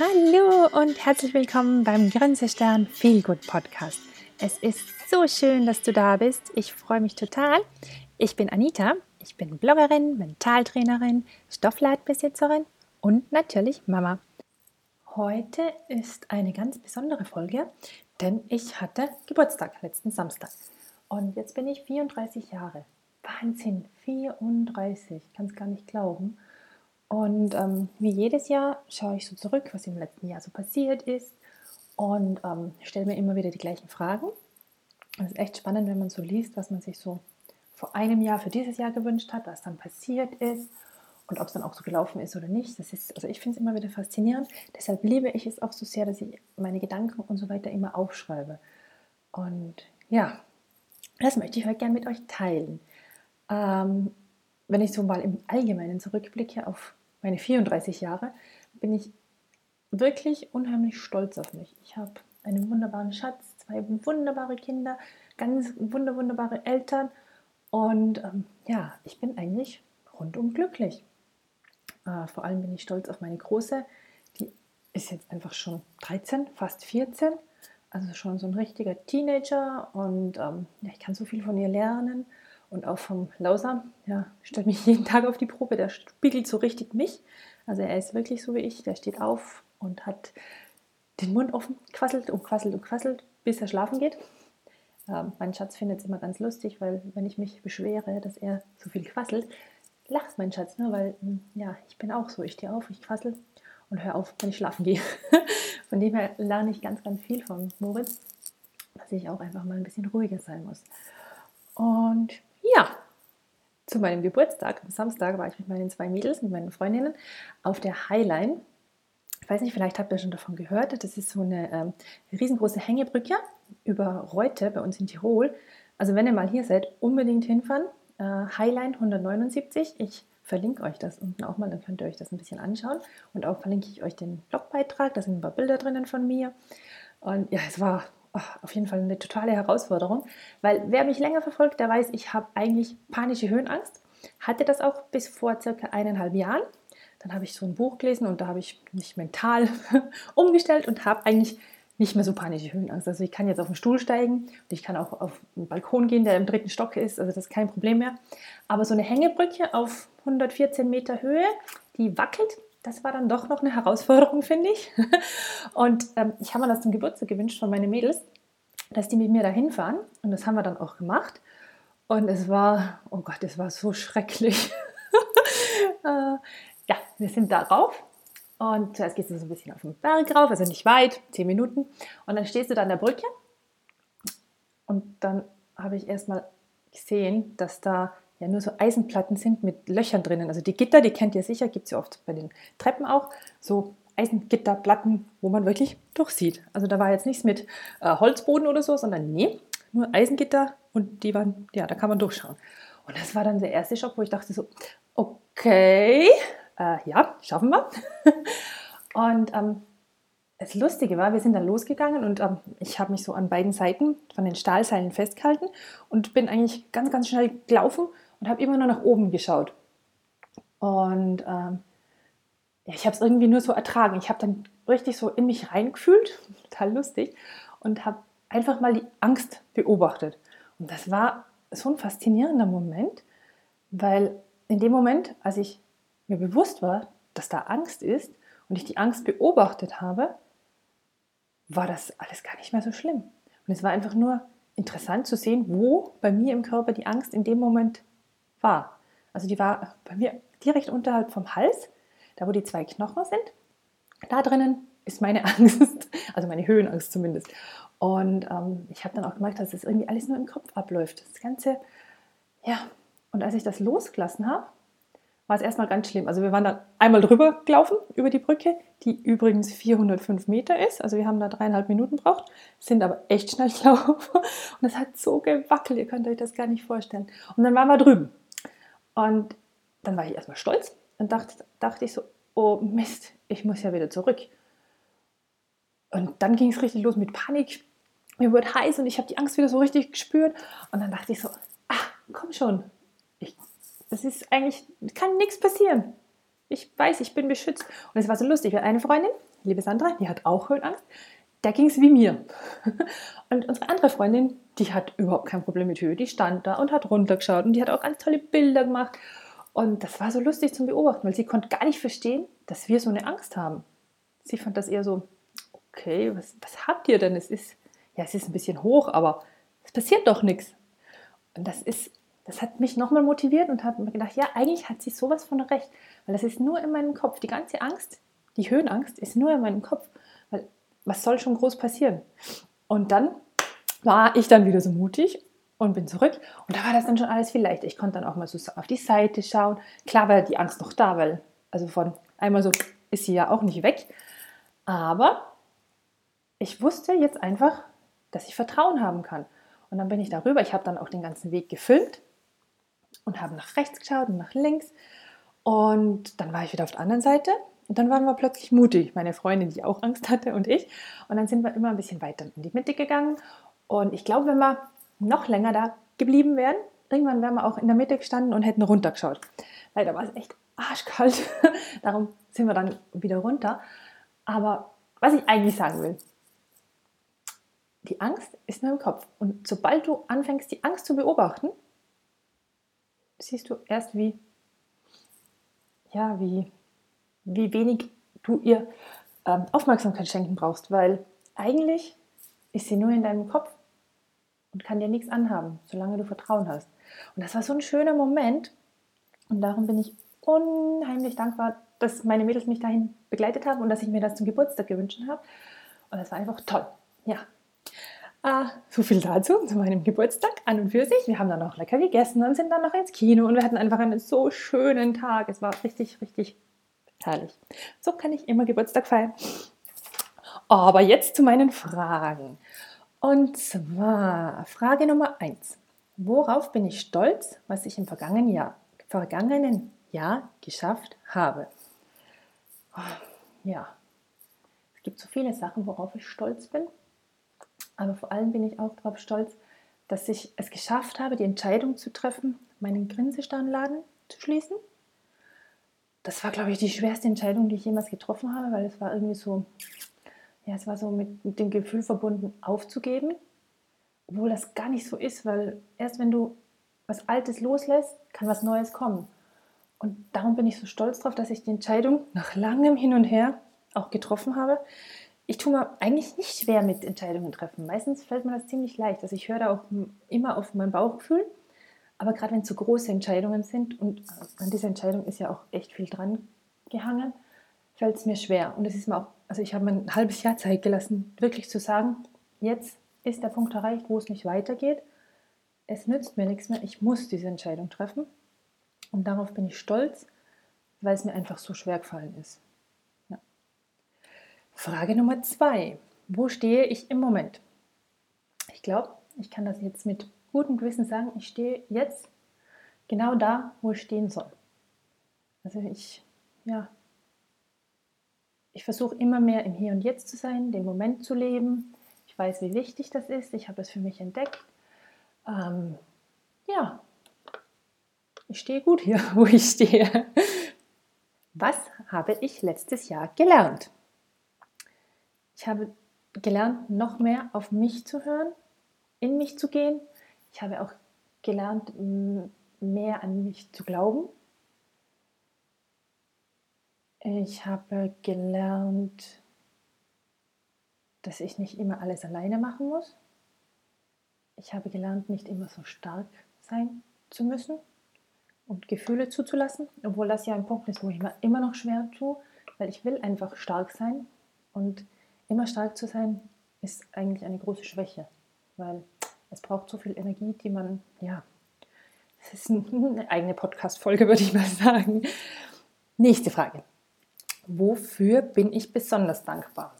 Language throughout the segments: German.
Hallo und herzlich willkommen beim Grenzestern Feelgood Podcast. Es ist so schön, dass du da bist. Ich freue mich total. Ich bin Anita. Ich bin Bloggerin, Mentaltrainerin, Stoffladenbesitzerin und natürlich Mama. Heute ist eine ganz besondere Folge, denn ich hatte Geburtstag letzten Samstag. Und jetzt bin ich 34 Jahre. Wahnsinn, 34, kann es gar nicht glauben. Und ähm, wie jedes Jahr schaue ich so zurück, was im letzten Jahr so passiert ist und ähm, stelle mir immer wieder die gleichen Fragen. Es ist echt spannend, wenn man so liest, was man sich so vor einem Jahr für dieses Jahr gewünscht hat, was dann passiert ist und ob es dann auch so gelaufen ist oder nicht. Das ist, also ich finde es immer wieder faszinierend. Deshalb liebe ich es auch so sehr, dass ich meine Gedanken und so weiter immer aufschreibe. Und ja, das möchte ich heute gerne mit euch teilen. Ähm, wenn ich so mal im Allgemeinen zurückblicke auf meine 34 Jahre, bin ich wirklich unheimlich stolz auf mich. Ich habe einen wunderbaren Schatz, zwei wunderbare Kinder, ganz wunder, wunderbare Eltern und ähm, ja, ich bin eigentlich rundum glücklich. Äh, vor allem bin ich stolz auf meine Große, die ist jetzt einfach schon 13, fast 14, also schon so ein richtiger Teenager und ähm, ja, ich kann so viel von ihr lernen und auch vom Lauser, ja, stellt mich jeden Tag auf die Probe, der spiegelt so richtig mich. Also er ist wirklich so wie ich, der steht auf und hat den Mund offen, quasselt und quasselt und quasselt, bis er schlafen geht. Ähm, mein Schatz findet es immer ganz lustig, weil wenn ich mich beschwere, dass er so viel quasselt, lacht mein Schatz, ne? weil hm, ja, ich bin auch so, ich stehe auf, ich quassel und höre auf, wenn ich schlafen gehe. von dem her lerne ich ganz, ganz viel von Moritz, dass ich auch einfach mal ein bisschen ruhiger sein muss. Und ja, zu meinem Geburtstag, am Samstag, war ich mit meinen zwei Mädels, mit meinen Freundinnen auf der Highline. Ich weiß nicht, vielleicht habt ihr schon davon gehört. Das ist so eine ähm, riesengroße Hängebrücke über Reute bei uns in Tirol. Also wenn ihr mal hier seid, unbedingt hinfahren. Äh, Highline 179. Ich verlinke euch das unten auch mal, dann könnt ihr euch das ein bisschen anschauen. Und auch verlinke ich euch den Blogbeitrag, da sind ein paar Bilder drinnen von mir. Und ja, es war oh, auf jeden Fall eine totale Herausforderung, weil wer mich länger verfolgt, der weiß, ich habe eigentlich panische Höhenangst. Hatte das auch bis vor circa eineinhalb Jahren. Dann habe ich so ein Buch gelesen und da habe ich mich mental umgestellt und habe eigentlich nicht mehr so panische Höhenangst. Also ich kann jetzt auf den Stuhl steigen und ich kann auch auf einen Balkon gehen, der im dritten Stock ist. Also das ist kein Problem mehr. Aber so eine Hängebrücke auf 114 Meter Höhe, die wackelt das war dann doch noch eine Herausforderung, finde ich. Und ähm, ich habe mir das zum Geburtstag gewünscht von meinen Mädels, dass die mit mir dahin fahren. Und das haben wir dann auch gemacht. Und es war, oh Gott, es war so schrecklich. äh, ja, wir sind da rauf. Und zuerst gehst du so ein bisschen auf den Berg rauf, also nicht weit, zehn Minuten. Und dann stehst du da an der Brücke. Und dann habe ich erstmal gesehen, dass da ja nur so Eisenplatten sind mit Löchern drinnen. Also die Gitter, die kennt ihr sicher, gibt es ja oft bei den Treppen auch. So Eisengitterplatten, wo man wirklich durchsieht. Also da war jetzt nichts mit äh, Holzboden oder so, sondern nee, nur Eisengitter und die waren, ja, da kann man durchschauen. Und das war dann der erste Schock, wo ich dachte so, okay, äh, ja, schaffen wir. und ähm, das Lustige war, wir sind dann losgegangen und ähm, ich habe mich so an beiden Seiten von den Stahlseilen festgehalten und bin eigentlich ganz, ganz schnell gelaufen und habe immer nur nach oben geschaut. Und ähm, ja, ich habe es irgendwie nur so ertragen. Ich habe dann richtig so in mich reingefühlt, total lustig, und habe einfach mal die Angst beobachtet. Und das war so ein faszinierender Moment, weil in dem Moment, als ich mir bewusst war, dass da Angst ist und ich die Angst beobachtet habe, war das alles gar nicht mehr so schlimm. Und es war einfach nur interessant zu sehen, wo bei mir im Körper die Angst in dem Moment war. Also die war bei mir direkt unterhalb vom Hals, da wo die zwei Knochen sind. Da drinnen ist meine Angst, also meine Höhenangst zumindest. Und ähm, ich habe dann auch gemerkt, dass das irgendwie alles nur im Kopf abläuft. Das Ganze, ja. Und als ich das losgelassen habe, war es erstmal ganz schlimm. Also wir waren da einmal drüber gelaufen über die Brücke, die übrigens 405 Meter ist. Also wir haben da dreieinhalb Minuten braucht, sind aber echt schnell gelaufen. Und es hat so gewackelt, ihr könnt euch das gar nicht vorstellen. Und dann waren wir drüben. Und dann war ich erstmal stolz und dachte, dachte ich so, oh Mist, ich muss ja wieder zurück. Und dann ging es richtig los mit Panik. Mir wurde heiß und ich habe die Angst wieder so richtig gespürt. Und dann dachte ich so, ah, komm schon. Ich, das ist eigentlich, kann nichts passieren. ich weiß, ich bin beschützt. Und es war so lustig, weil eine Freundin, liebe Sandra, die hat auch Höhenangst, da ging es wie mir. Und unsere andere Freundin, die hat überhaupt kein Problem mit Höhe. Die stand da und hat runtergeschaut und die hat auch ganz tolle Bilder gemacht. Und das war so lustig zum Beobachten, weil sie konnte gar nicht verstehen, dass wir so eine Angst haben. Sie fand das eher so, okay, was, was habt ihr denn? Es ist, ja, es ist ein bisschen hoch, aber es passiert doch nichts. Und das ist, das hat mich nochmal motiviert und hat mir gedacht, ja, eigentlich hat sie sowas von recht, weil das ist nur in meinem Kopf. Die ganze Angst, die Höhenangst ist nur in meinem Kopf, was soll schon groß passieren? Und dann war ich dann wieder so mutig und bin zurück. Und da war das dann schon alles viel leichter. Ich konnte dann auch mal so auf die Seite schauen. Klar war die Angst noch da, weil, also von einmal so ist sie ja auch nicht weg. Aber ich wusste jetzt einfach, dass ich Vertrauen haben kann. Und dann bin ich darüber. Ich habe dann auch den ganzen Weg gefilmt und habe nach rechts geschaut und nach links. Und dann war ich wieder auf der anderen Seite. Und dann waren wir plötzlich mutig, meine Freundin, die auch Angst hatte, und ich. Und dann sind wir immer ein bisschen weiter in die Mitte gegangen. Und ich glaube, wenn wir noch länger da geblieben wären, irgendwann wären wir auch in der Mitte gestanden und hätten runtergeschaut. Leider war es echt arschkalt. Darum sind wir dann wieder runter. Aber was ich eigentlich sagen will, die Angst ist nur im Kopf. Und sobald du anfängst, die Angst zu beobachten, siehst du erst, wie, ja, wie, wie wenig du ihr ähm, Aufmerksamkeit schenken brauchst, weil eigentlich ist sie nur in deinem Kopf und kann dir nichts anhaben, solange du Vertrauen hast. Und das war so ein schöner Moment und darum bin ich unheimlich dankbar, dass meine Mädels mich dahin begleitet haben und dass ich mir das zum Geburtstag gewünscht habe. Und das war einfach toll. Ja. Ah, so viel dazu, zu meinem Geburtstag an und für sich. Wir haben dann noch lecker gegessen und sind dann noch ins Kino und wir hatten einfach einen so schönen Tag. Es war richtig, richtig herrlich. So kann ich immer Geburtstag feiern. Aber jetzt zu meinen Fragen. Und zwar Frage Nummer 1. Worauf bin ich stolz, was ich im vergangenen Jahr, vergangenen Jahr geschafft habe? Ja, es gibt so viele Sachen, worauf ich stolz bin. Aber vor allem bin ich auch darauf stolz, dass ich es geschafft habe, die Entscheidung zu treffen, meinen Grinsesternladen zu schließen. Das war, glaube ich, die schwerste Entscheidung, die ich jemals getroffen habe, weil es war irgendwie so, ja, es war so mit, mit dem Gefühl verbunden, aufzugeben, obwohl das gar nicht so ist, weil erst wenn du was Altes loslässt, kann was Neues kommen. Und darum bin ich so stolz darauf, dass ich die Entscheidung nach langem Hin und Her auch getroffen habe. Ich tue mir eigentlich nicht schwer mit Entscheidungen treffen. Meistens fällt mir das ziemlich leicht. Also ich höre da auch immer auf mein Bauchgefühl. Aber gerade wenn es so große Entscheidungen sind und an dieser Entscheidung ist ja auch echt viel dran gehangen, fällt es mir schwer. Und es ist mir auch, also ich habe mir ein halbes Jahr Zeit gelassen, wirklich zu sagen, jetzt ist der Punkt erreicht, wo es nicht weitergeht. Es nützt mir nichts mehr, ich muss diese Entscheidung treffen. Und darauf bin ich stolz, weil es mir einfach so schwer gefallen ist. Ja. Frage Nummer zwei. Wo stehe ich im Moment? Ich glaube, ich kann das jetzt mit gutem Gewissen sagen, ich stehe jetzt genau da, wo ich stehen soll. Also ich, ja, ich versuche immer mehr im Hier und Jetzt zu sein, den Moment zu leben. Ich weiß, wie wichtig das ist. Ich habe das für mich entdeckt. Ähm, ja, ich stehe gut hier, wo ich stehe. Was habe ich letztes Jahr gelernt? Ich habe gelernt, noch mehr auf mich zu hören, in mich zu gehen. Ich habe auch gelernt, mehr an mich zu glauben. Ich habe gelernt, dass ich nicht immer alles alleine machen muss. Ich habe gelernt, nicht immer so stark sein zu müssen und Gefühle zuzulassen, obwohl das ja ein Punkt ist, wo ich mir immer noch schwer tue, weil ich will einfach stark sein und immer stark zu sein ist eigentlich eine große Schwäche, weil es braucht so viel Energie, die man, ja, das ist eine eigene Podcast-Folge, würde ich mal sagen. Nächste Frage. Wofür bin ich besonders dankbar?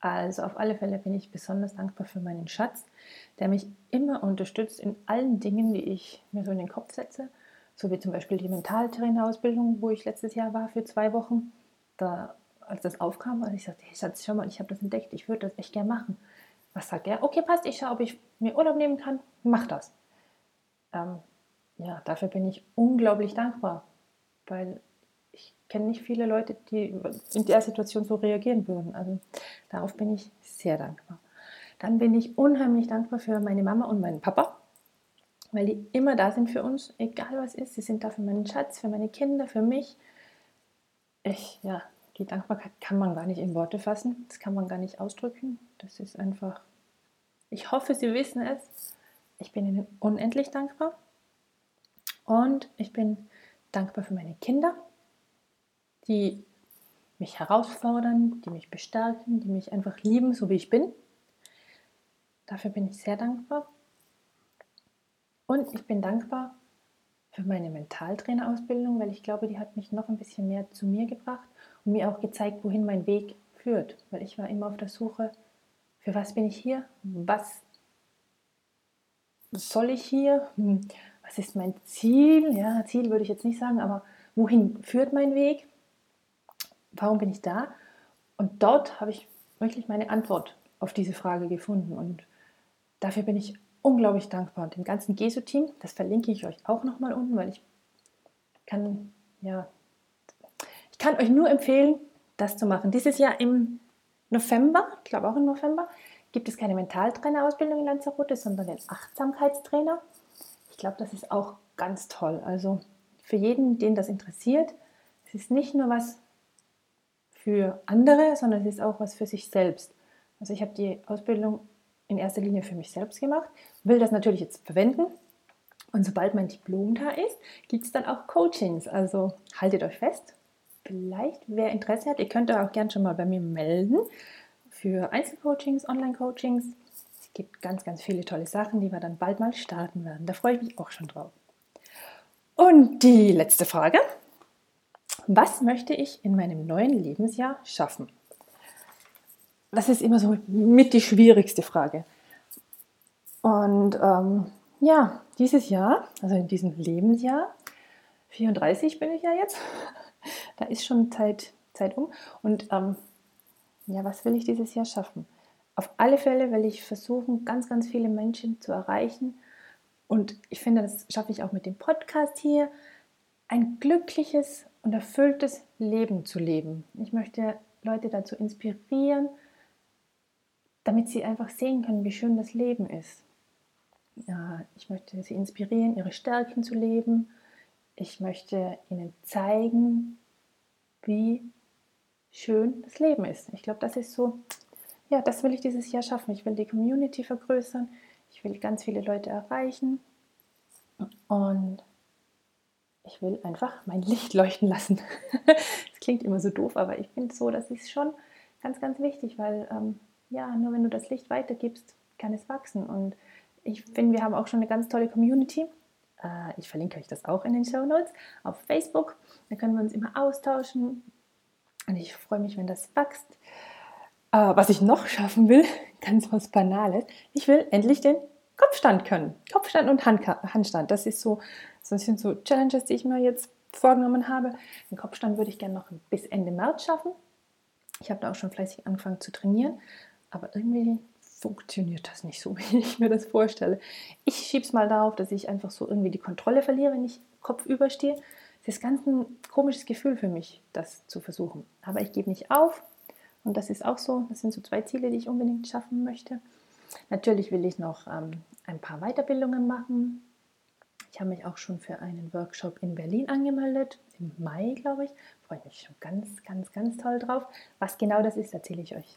Also auf alle Fälle bin ich besonders dankbar für meinen Schatz, der mich immer unterstützt in allen Dingen, die ich mir so in den Kopf setze so wie zum Beispiel die Mentaltrainerausbildung, wo ich letztes Jahr war für zwei Wochen. Da, als das aufkam, also ich sagte, hey Schatz, schau mal, ich habe das entdeckt, ich würde das echt gerne machen. Was sagt er? Okay, passt, ich schaue, ob ich mir Urlaub nehmen kann, mach das. Ähm, ja, dafür bin ich unglaublich dankbar, weil ich kenne nicht viele Leute, die in der Situation so reagieren würden. Also darauf bin ich sehr dankbar. Dann bin ich unheimlich dankbar für meine Mama und meinen Papa, weil die immer da sind für uns, egal was ist. Sie sind da für meinen Schatz, für meine Kinder, für mich. Ich, ja, die Dankbarkeit kann man gar nicht in Worte fassen, das kann man gar nicht ausdrücken. Das ist einfach, ich hoffe, Sie wissen es. Ich bin Ihnen unendlich dankbar. Und ich bin dankbar für meine Kinder, die mich herausfordern, die mich bestärken, die mich einfach lieben, so wie ich bin. Dafür bin ich sehr dankbar. Und ich bin dankbar für meine Mentaltrainerausbildung, weil ich glaube, die hat mich noch ein bisschen mehr zu mir gebracht und mir auch gezeigt, wohin mein Weg führt. Weil ich war immer auf der Suche, für was bin ich hier? Was soll ich hier? Hm, was ist mein Ziel? Ja, Ziel würde ich jetzt nicht sagen, aber wohin führt mein Weg? Warum bin ich da? Und dort habe ich wirklich meine Antwort auf diese Frage gefunden. Und dafür bin ich unglaublich dankbar. Und dem ganzen GESO-Team, das verlinke ich euch auch nochmal unten, weil ich kann, ja, ich kann euch nur empfehlen, das zu machen. Dieses Jahr im November, ich glaube auch im November, gibt es keine Mentaltrainerausbildung in Lanzarote, sondern den Achtsamkeitstrainer. Ich glaube, das ist auch ganz toll. Also für jeden, den das interessiert, es ist nicht nur was für andere, sondern es ist auch was für sich selbst. Also ich habe die Ausbildung in erster Linie für mich selbst gemacht, will das natürlich jetzt verwenden. Und sobald mein Diplom da ist, gibt es dann auch Coachings. Also haltet euch fest. Vielleicht, wer Interesse hat, ihr könnt auch gerne schon mal bei mir melden für Einzelcoachings, Online-Coachings. Es gibt ganz, ganz viele tolle Sachen, die wir dann bald mal starten werden. Da freue ich mich auch schon drauf. Und die letzte Frage. Was möchte ich in meinem neuen Lebensjahr schaffen? Das ist immer so mit die schwierigste Frage. Und ähm, ja, dieses Jahr, also in diesem Lebensjahr, 34 bin ich ja jetzt, da ist schon Zeit, Zeit um. Und ähm, ja, was will ich dieses Jahr schaffen? Auf alle Fälle will ich versuchen, ganz, ganz viele Menschen zu erreichen. Und ich finde, das schaffe ich auch mit dem Podcast hier, ein glückliches und erfülltes Leben zu leben. Ich möchte Leute dazu inspirieren, damit sie einfach sehen können, wie schön das Leben ist. Ja, ich möchte sie inspirieren, ihre Stärken zu leben. Ich möchte ihnen zeigen, wie schön das Leben ist. Ich glaube, das ist so, ja, das will ich dieses Jahr schaffen. Ich will die Community vergrößern. Ich will ganz viele Leute erreichen. Und ich will einfach mein Licht leuchten lassen. das klingt immer so doof, aber ich finde so, das ist schon ganz, ganz wichtig, weil ähm, ja, nur wenn du das Licht weitergibst, kann es wachsen. Und ich finde, wir haben auch schon eine ganz tolle Community. Äh, ich verlinke euch das auch in den Show Notes auf Facebook. Da können wir uns immer austauschen. Und ich freue mich, wenn das wächst. Äh, was ich noch schaffen will, ganz was Banales, ich will endlich den Kopfstand können. Kopfstand und Handstand. Das ist so, das sind so Challenges, die ich mir jetzt vorgenommen habe. Den Kopfstand würde ich gerne noch bis Ende März schaffen. Ich habe da auch schon fleißig angefangen zu trainieren, aber irgendwie funktioniert das nicht so, wie ich mir das vorstelle. Ich schiebe es mal darauf, dass ich einfach so irgendwie die Kontrolle verliere, wenn ich kopfüber stehe. Es ist ganz ein komisches Gefühl für mich, das zu versuchen. Aber ich gebe nicht auf. Und das ist auch so, das sind so zwei Ziele, die ich unbedingt schaffen möchte. Natürlich will ich noch ähm, ein paar Weiterbildungen machen. Ich habe mich auch schon für einen Workshop in Berlin angemeldet, im Mai, glaube ich. Freue mich schon ganz, ganz, ganz toll drauf. Was genau das ist, erzähle ich euch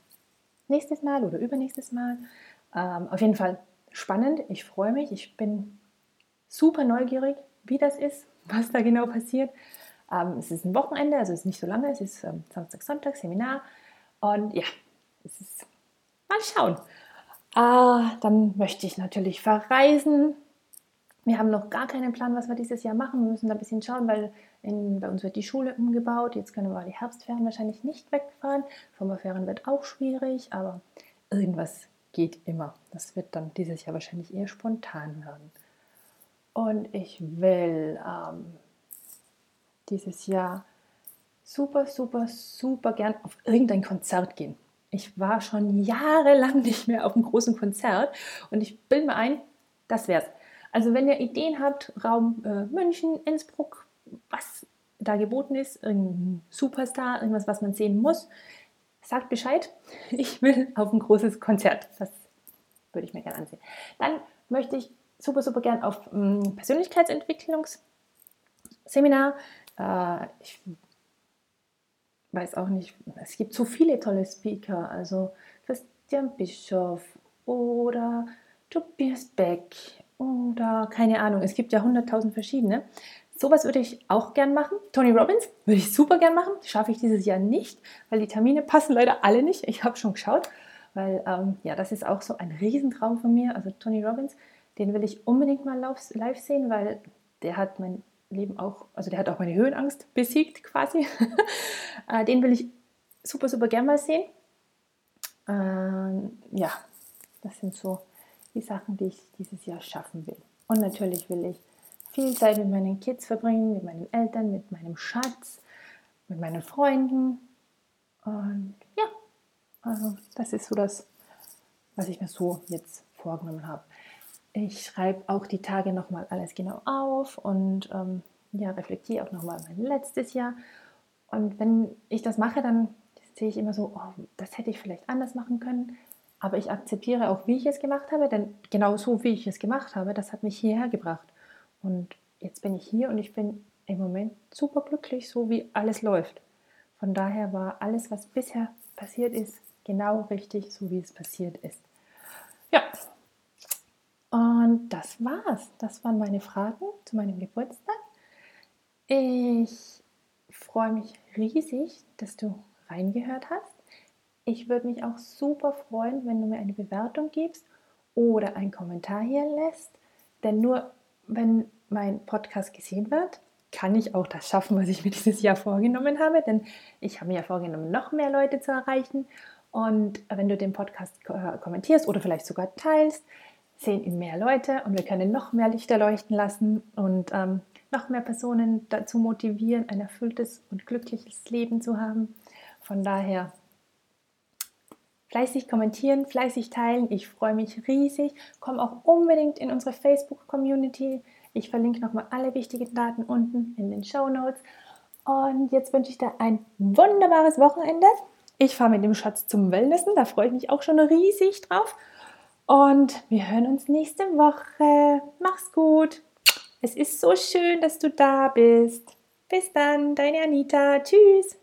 nächstes Mal oder übernächstes Mal. Ähm, auf jeden Fall spannend. Ich freue mich. Ich bin super neugierig, wie das ist, was da genau passiert. Ähm, es ist ein Wochenende, also es ist nicht so lange, es ist ähm, Samstag, Sonntag, Seminar. Und ja, es ist mal schauen. Ah, dann möchte ich natürlich verreisen. Wir haben noch gar keinen Plan, was wir dieses Jahr machen. Wir müssen da ein bisschen schauen, weil in, bei uns wird die Schule umgebaut. Jetzt können wir die Herbstferien wahrscheinlich nicht wegfahren. Sommerferien wird auch schwierig, aber irgendwas geht immer. Das wird dann dieses Jahr wahrscheinlich eher spontan werden. Und ich will ähm, dieses Jahr super, super, super gern auf irgendein Konzert gehen. Ich war schon jahrelang nicht mehr auf einem großen Konzert und ich bilde mir ein, das wär's. Also wenn ihr Ideen habt, Raum äh, München, Innsbruck, was da geboten ist, irgendein Superstar, irgendwas, was man sehen muss, sagt Bescheid. Ich will auf ein großes Konzert. Das würde ich mir gerne ansehen. Dann möchte ich super, super gern auf mm, Persönlichkeitsentwicklungsseminar. Äh, ich weiß auch nicht, es gibt so viele tolle Speaker, also Christian Bischof oder Tobias Beck oder keine Ahnung, es gibt ja hunderttausend verschiedene. Sowas würde ich auch gern machen. Tony Robbins würde ich super gern machen. Schaffe ich dieses Jahr nicht, weil die Termine passen leider alle nicht. Ich habe schon geschaut, weil ähm, ja, das ist auch so ein Riesentraum von mir. Also Tony Robbins, den will ich unbedingt mal live sehen, weil der hat mein Leben auch, also der hat auch meine Höhenangst besiegt quasi. Äh, den will ich super, super gern mal sehen. Ähm, ja, das sind so die Sachen, die ich dieses Jahr schaffen will. Und natürlich will ich viel Zeit mit meinen Kids verbringen, mit meinen Eltern, mit meinem Schatz, mit meinen Freunden. Und ja, also das ist so das, was ich mir so jetzt vorgenommen habe. Ich schreibe auch die Tage nochmal alles genau auf und ähm, ja, reflektiere auch nochmal mein letztes Jahr. Und wenn ich das mache, dann sehe ich immer so, oh, das hätte ich vielleicht anders machen können. Aber ich akzeptiere auch, wie ich es gemacht habe, denn genau so, wie ich es gemacht habe, das hat mich hierher gebracht. Und jetzt bin ich hier und ich bin im Moment super glücklich, so wie alles läuft. Von daher war alles, was bisher passiert ist, genau richtig, so wie es passiert ist. Ja, und das war's. Das waren meine Fragen zu meinem Geburtstag. Ich freue mich riesig, dass du reingehört hast. Ich würde mich auch super freuen, wenn du mir eine Bewertung gibst oder einen Kommentar hier lässt. Denn nur wenn mein Podcast gesehen wird, kann ich auch das schaffen, was ich mir dieses Jahr vorgenommen habe. Denn ich habe mir ja vorgenommen, noch mehr Leute zu erreichen. Und wenn du den Podcast kommentierst oder vielleicht sogar teilst, sehen ihn mehr Leute und wir können noch mehr Lichter leuchten lassen und ähm, noch mehr Personen dazu motivieren, ein erfülltes und glückliches Leben zu haben. Von daher fleißig kommentieren, fleißig teilen. Ich freue mich riesig. Komm auch unbedingt in unsere Facebook-Community. Ich verlinke nochmal alle wichtigen Daten unten in den Show Notes. Und jetzt wünsche ich dir ein wunderbares Wochenende. Ich fahre mit dem Schatz zum Wellnessen, da freue ich mich auch schon riesig drauf. Und wir hören uns nächste Woche. Mach's gut. Es ist so schön, dass du da bist. Bis dann, deine Anita. Tschüss.